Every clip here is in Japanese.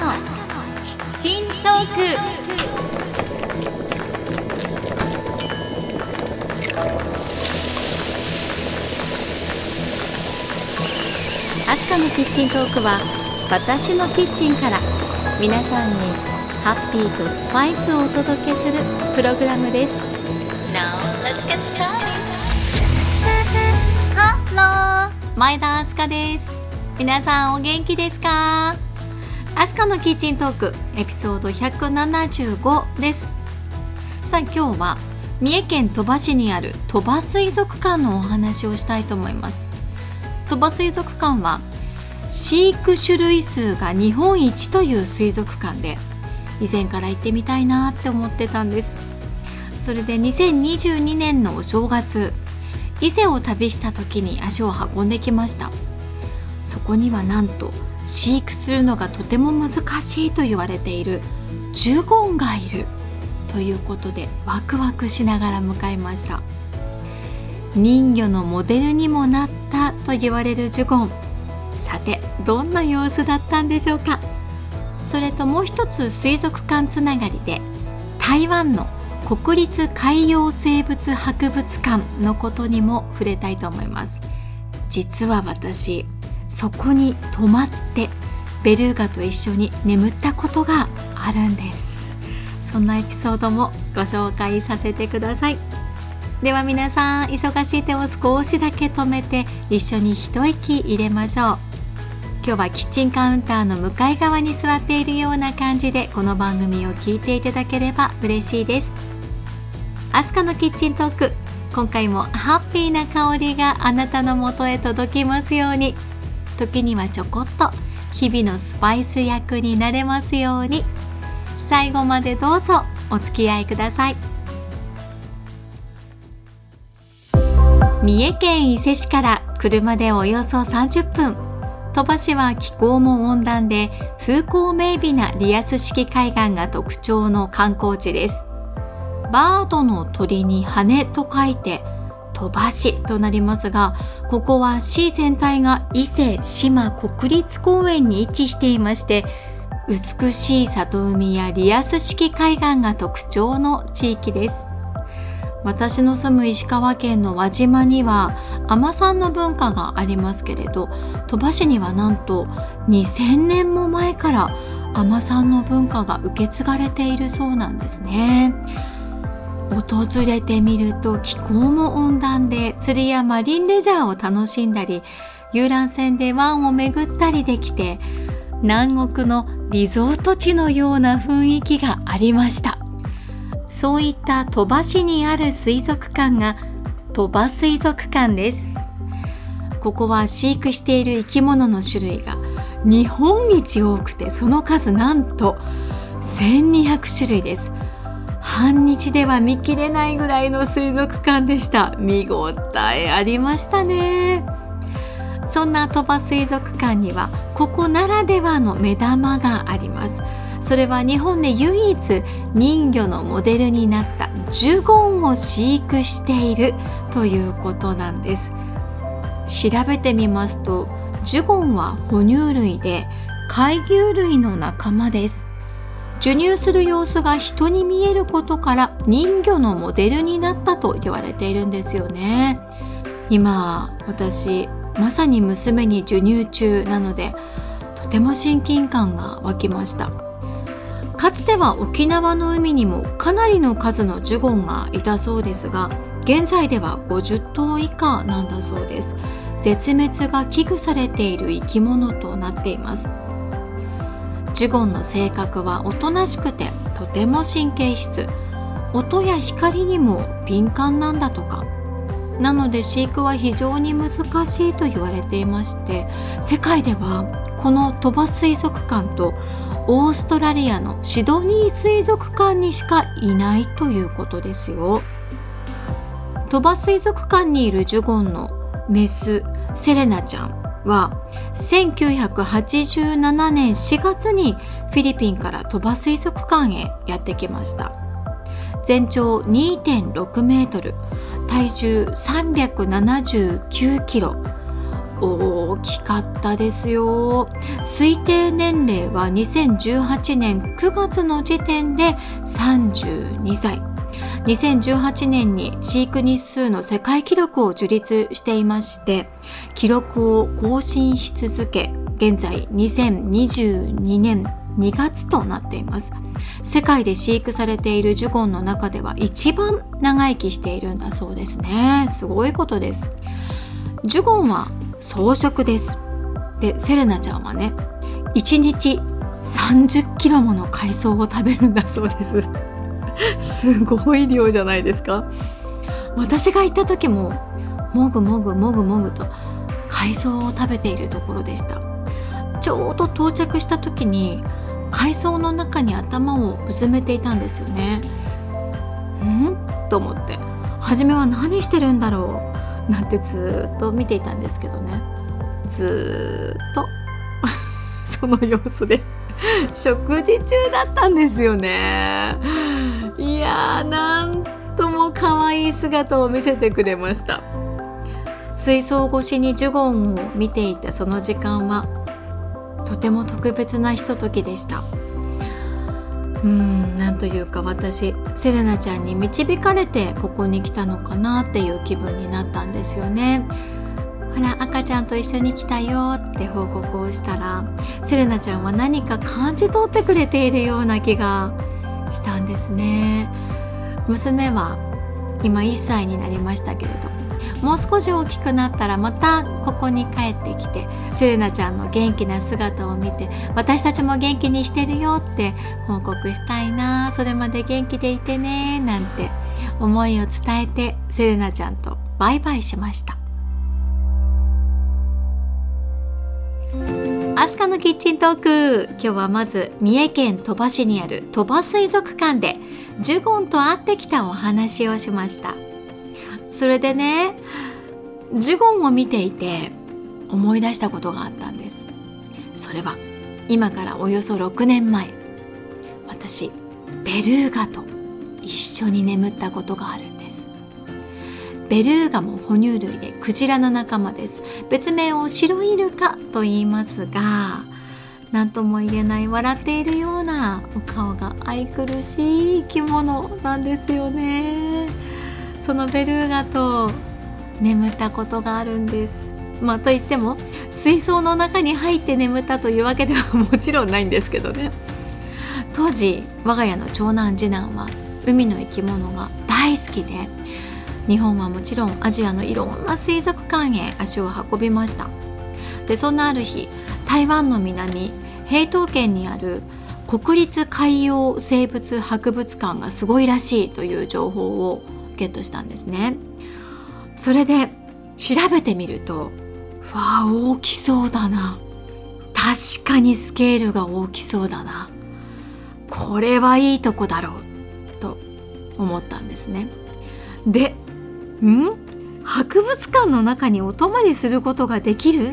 のキッチントーク。アスカのキッチントークは私のキッチンから皆さんにハッピーとスパイスをお届けするプログラムです。Now let's get started. ハロー。前田アスカです。皆さんお元気ですか？アスカのキッチントークエピソード175です。さあ今日は三重県鳥羽市にある鳥羽水族館のお話をしたいと思います。鳥羽水族館は飼育種類数が日本一という水族館で以前から行ってみたいなって思ってたんです。それで2022年のお正月伊勢を旅した時に足を運んできました。そこにはなんと飼育するのがとても難しいと言われているジュゴンがいるということでワクワクしながら向かいました。人魚のモデルにもなったと言われるジュゴン。さてどんな様子だったんでしょうか？それともう一つ水族館つながりで台湾の国立海洋生物博物館のことにも触れたいと思います。実は私そこに泊まってベルーガと一緒に眠ったことがあるんです。そんなエピソードもご紹介させてください。では皆さん忙しい手を少しだけ止めて一緒に一息入れましょう。今日はキッチンカウンターの向かい側に座っているような感じでこの番組を聞いていただければ嬉しいです。アスカのキッチントーク今回もハッピーな香りがあなたのもとへ届きますように。時にはちょこっと日々のスパイス役になれますように。最後までどうぞお付き合いください。三重県伊勢市から車でおよそ30分。鳥羽市は気候も温暖で風光明媚なリアス式海岸が特徴の観光地です。バードの鳥に羽と書いて鳥羽市となりますがここは市全体が伊勢志摩国立公園に位置していまして美しい里海やリアス式海岸が特徴の地域です。私の住む石川県の輪島には海女んの文化がありますけれど鳥羽市にはなんと2000年も前から海女んの文化が受け継がれているそうなんですね。訪れてみると気候も温暖で釣りやマリンレジャーを楽しんだり遊覧船で湾を巡ったりできて南国のリゾート地のような雰囲気がありました。そういった鳥羽市にある水族館が鳥羽水族館です。ここは飼育している生き物の種類が日本一多くてその数なんと1200種類です。半日では見切れないぐらいの水族館でした。見応えありましたね。そんな鳥羽水族館にはここならではの目玉があります。それは日本で唯一人魚のモデルになったジュゴンを飼育しているということなんです。調べてみますとジュゴンは哺乳類で海牛類の仲間です。授乳する様子が人に見えることから人魚のモデルになったと言われているんですよね。今私まさに娘に授乳中なのでとても親近感が湧きました。かつては沖縄の海にもかなりの数のジュゴンがいたそうですが現在では50頭以下なんだそうです。絶滅が危惧されている生き物となっています。ジュゴンの性格はおとなしくてとても神経質。音や光にも敏感なんだとか。なので飼育は非常に難しいと言われていまして世界ではこの鳥羽水族館とオーストラリアのシドニー水族館にしかいないということですよ。鳥羽水族館にいるジュゴンのメスセレナちゃん。は1987年4月にフィリピンから鳥羽水族館へやってきました。全長2.6メートル体重379キロ。大きかったですよ。推定年齢は2018年9月の時点で32歳。2018年に飼育日数の世界記録を樹立していまして記録を更新し続け現在2022年2月となっています。世界で飼育されているジュゴンの中では一番長生きしているんだそうですね。すごいことです。ジュゴンは草食です。でセレナちゃんはね1日30キロもの海藻を食べるんだそうです。すごい量じゃないですか。私が行った時ももぐもぐもぐもぐと海藻を食べているところでした。ちょうど到着した時に海藻の中に頭をうずめていたんですよね。ん？と思って。初めは何してるんだろう？なんてずっと見ていたんですけどね。ずっと。その様子で。食事中だったんですよね。いやーなんとも可愛い姿を見せてくれました。水槽越しにジュゴンを見ていたその時間はとても特別なひとときでした。うんなんというか私セレナちゃんに導かれてここに来たのかなっていう気分になったんですよね。ほら赤ちゃんと一緒に来たよって報告をしたらセレナちゃんは何か感じ取ってくれているような気がしたんですね。娘は今1歳になりましたけれどもう少し大きくなったらまたここに帰ってきてセレナちゃんの元気な姿を見て私たちも元気にしてるよって報告したいなそれまで元気でいてねなんて思いを伝えてセレナちゃんとバイバイしました。アスカのキッチントーク。今日はまず三重県鳥羽市にある鳥羽水族館でジュゴンと会ってきたお話をしました。それでねジュゴンを見ていて思い出したことがあったんです。それは今からおよそ6年前私ベルーガと一緒に眠ったことがあるんです。ベルーガも哺乳類でクジラの仲間です。別名をシロイルカと言いますが何とも言えない笑っているようなお顔が愛くるしい生き物なんですよね。そのベルーガと眠ったことがあるんです。まあといっても水槽の中に入って眠ったというわけではもちろんないんですけどね。当時我が家の長男次男は海の生き物が大好きで日本はもちろんアジアのいろんな水族館へ足を運びました。でそんなある日台湾の南平東県にある国立海洋生物博物館がすごいらしいという情報をゲットしたんですね。それで調べてみるとわあ大きそうだな。確かにスケールが大きそうだな。これはいいとこだろう。と思ったんですね。でん？博物館の中にお泊まりすることができる？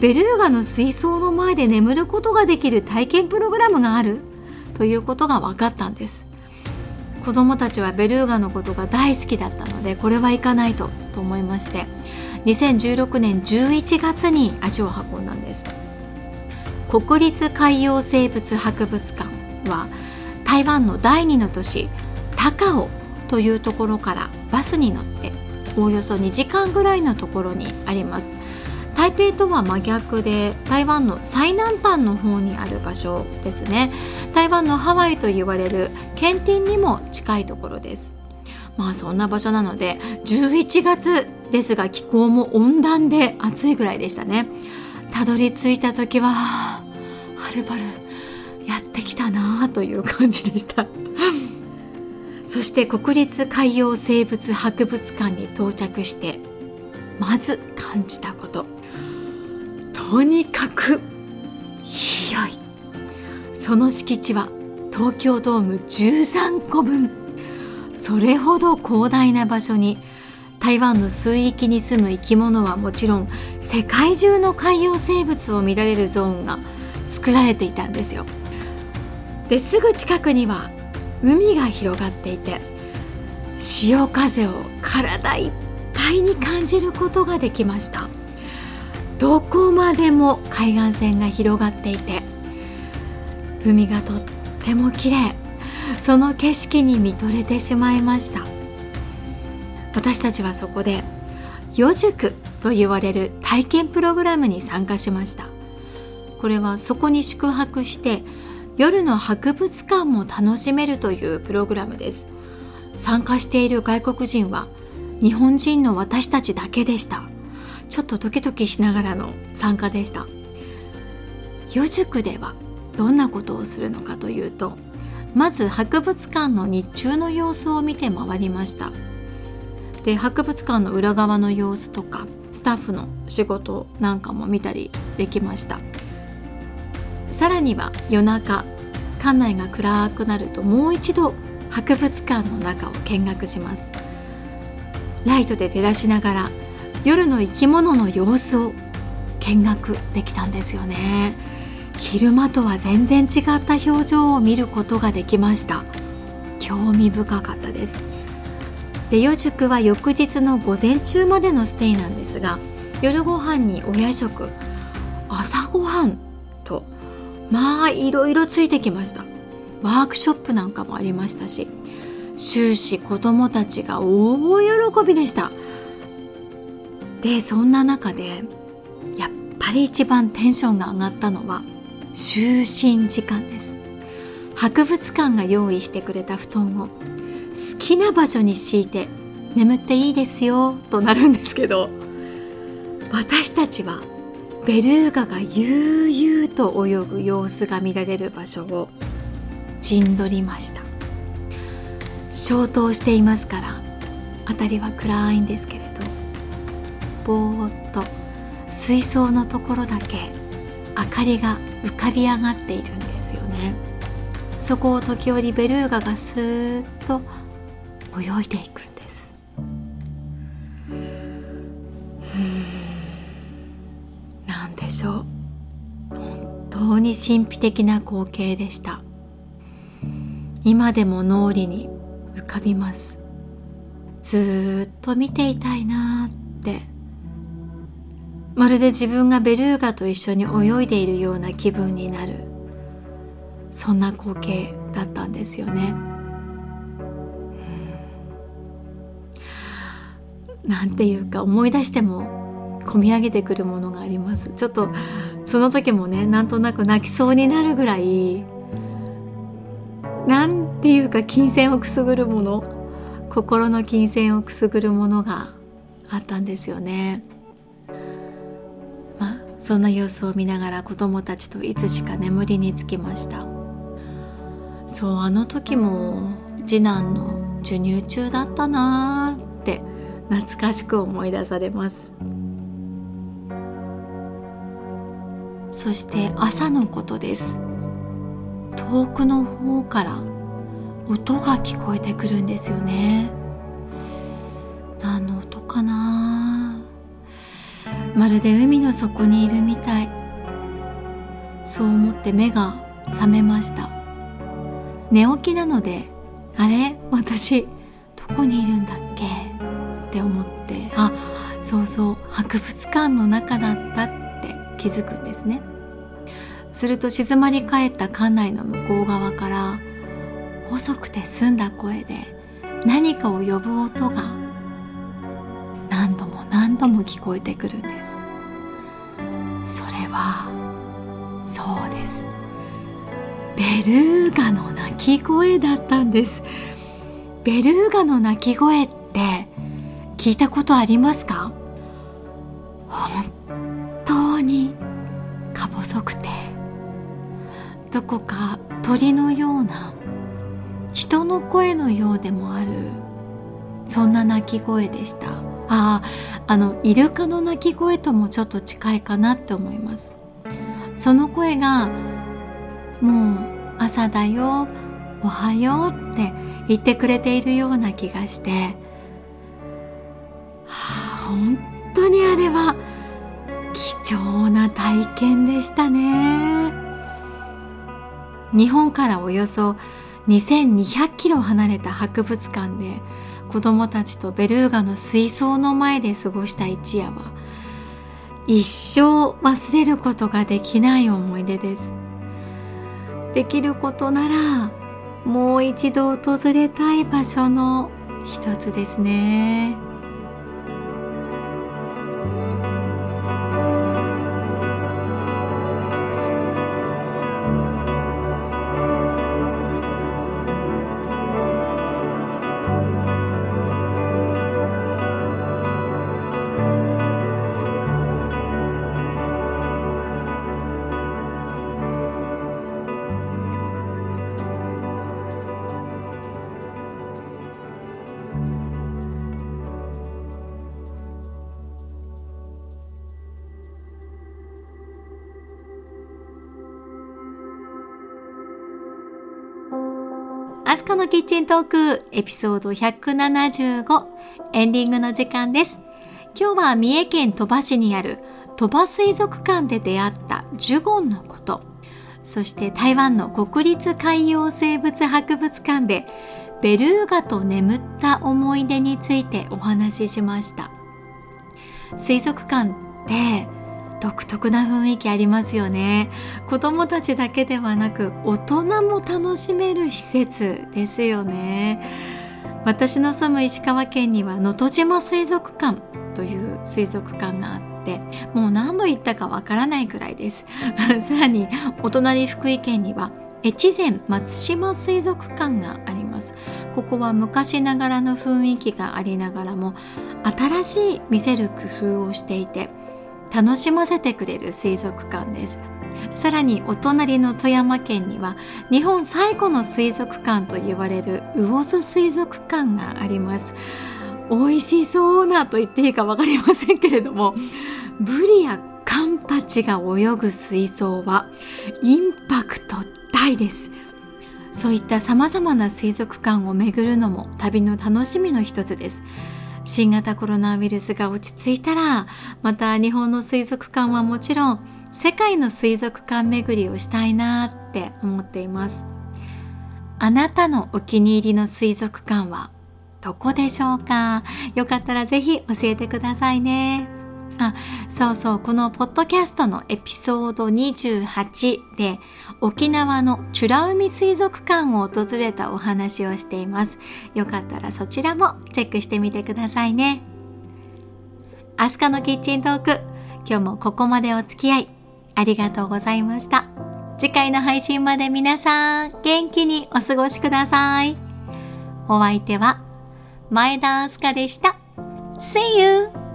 ベルーガの水槽の前で眠ることができる体験プログラムがある？ということが分かったんです。子供たちはベルーガのことが大好きだったのでこれは行かないとと思いまして2016年11月に足を運んだんです。国立海洋生物博物館は台湾の第二の都市高尾というところからバスに乗っておおよそ2時間ぐらいのところにあります。台北とは真逆で台湾の最南端の方に場所ですね。台湾のハワイと言われるケンティンにも近いところです。まあそんな場所なので11月ですが気候も温暖で暑いぐらいでしたね。たどり着いた時ははるばるやってきたなという感じでした。そして国立海洋生物博物館に到着してまず感じたこと。とにかく広い。その敷地は東京ドーム13個分それほど広大な場所に台湾の水域に住む生き物はもちろん世界中の海洋生物を見られるゾーンが作られていたんですよ。ですぐ近くには海が広がっていて潮風を体いっぱいに感じることができましたどこまでも海岸線が広がっていて海がとっても綺麗。その景色に見とれてしまいました。私たちはそこで夜塾と言われる体験プログラムに参加しました。これはそこに宿泊して夜の博物館も楽しめるというプログラムです。参加している外国人は日本人の私たちだけでした。ちょっとドキドキしながらの参加でした。夜塾ではどんなことをするのかというとまず博物館の日中の様子を見て回りました。で博物館の裏側の様子とかスタッフの仕事なんかも見たりできました。さらには夜中館内が暗くなるともう一度博物館の中を見学します。ライトで照らしながら夜の生き物の様子を見学できたんですよね。昼間とは全然違った表情を見ることができました。興味深かったです。で夜塾は翌日の午前中までのステイなんですが夜ご飯にお夜食朝ごはんとまあいろいろついてきました。ワークショップなんかもありましたし終始子どもたちが大喜びでした。でそんな中でやっぱり一番テンションが上がったのは就寝時間です。博物館が用意してくれた布団を好きな場所に敷いて眠っていいですよとなるんですけど私たちはベルーガが悠々と泳ぐ様子が見られる場所を陣取りました。消灯していますから辺りは暗いんですけれどぼーっと水槽のところだけ明かりが浮かび上がっているんですよね。そこを時折ベルーガがスーッと泳いでいくんです。何でしょう。本当に神秘的な光景でした。今でも脳裏に浮かびます。ずっと見ていたいなって。まるで自分がベルーガと一緒に泳いでいるような気分になるそんな光景だったんですよね。なんていうか思い出しても込み上げてくるものがありますちょっとその時もねなんとなく泣きそうになるぐらいなんていうか金銭をくすぐるもの心の金銭をくすぐるものがあったんですよね。そんな様子を見ながら子供たちといつしか眠りにつきました。そうあの時も次男の授乳中だったなーって懐かしく思い出されます。そして朝のことです。遠くの方から音が聞こえてくるんですよね。何の音かなまるで海の底にいるみたい。そう思って目が覚めました。寝起きなのであれ？私どこにいるんだっけ？って思ってあそうそう博物館の中だったって気づくんですね。すると静まり返った館内の向こう側から細くて澄んだ声で何かを呼ぶ音が何度も聞こえてくるんです。それはそうです。ベルーガの鳴き声だったんです。ベルーガの鳴き声って聞いたことありますか？本当にか細くて。どこか鳥のような人の声のようでもあるそんな鳴き声でした。ああのイルカの鳴き声ともちょっと近いかなって思います。その声がもう朝だよおはようって言ってくれているような気がして、はあ、本当にあれは貴重な体験でしたね。日本からおよそ2200キロ離れた博物館で子供たちとベルーガの水槽の前で過ごした一夜は一生忘れることができない思い出ですできることならもう一度訪れたい場所の一つですね。アスカのキッチントークエピソード175エンディングの時間です。今日は三重県鳥羽市にある鳥羽水族館で出会ったジュゴンのこと、そして台湾の国立海洋生物博物館でベルーガと眠った思い出についてお話ししました。水族館って独特な雰囲気ありますよね。子供たちだけではなく大人も楽しめる施設ですよね。私の住む石川県には能登島水族館という水族館があってもう何度行ったかわからないくらいです。さらにお隣福井県には越前松島水族館があります。ここは昔ながらの雰囲気がありながらも新しい見せる工夫をしていて楽しませてくれる水族館です。さらにお隣の富山県には日本最古の水族館と言われる魚津水族館があります。美味しそうなと言っていいか分かりませんけれどもブリやカンパチが泳ぐ水槽はインパクト大です。そういった様々な水族館を巡るのも旅の楽しみの一つです。新型コロナウイルスが落ち着いたらまた日本の水族館はもちろん世界の水族館巡りをしたいなって思っています。あなたのお気に入りの水族館はどこでしょうか？よかったら是非教えてくださいね。あそうそうこのポッドキャストのエピソード28で沖縄の美ら海水族館を訪れたお話をしています。よかったらそちらもチェックしてみてくださいね。アスカのキッチントーク今日もここまでお付き合いありがとうございました。次回の配信まで皆さん元気にお過ごしください。お相手は前田明日香でした。See you!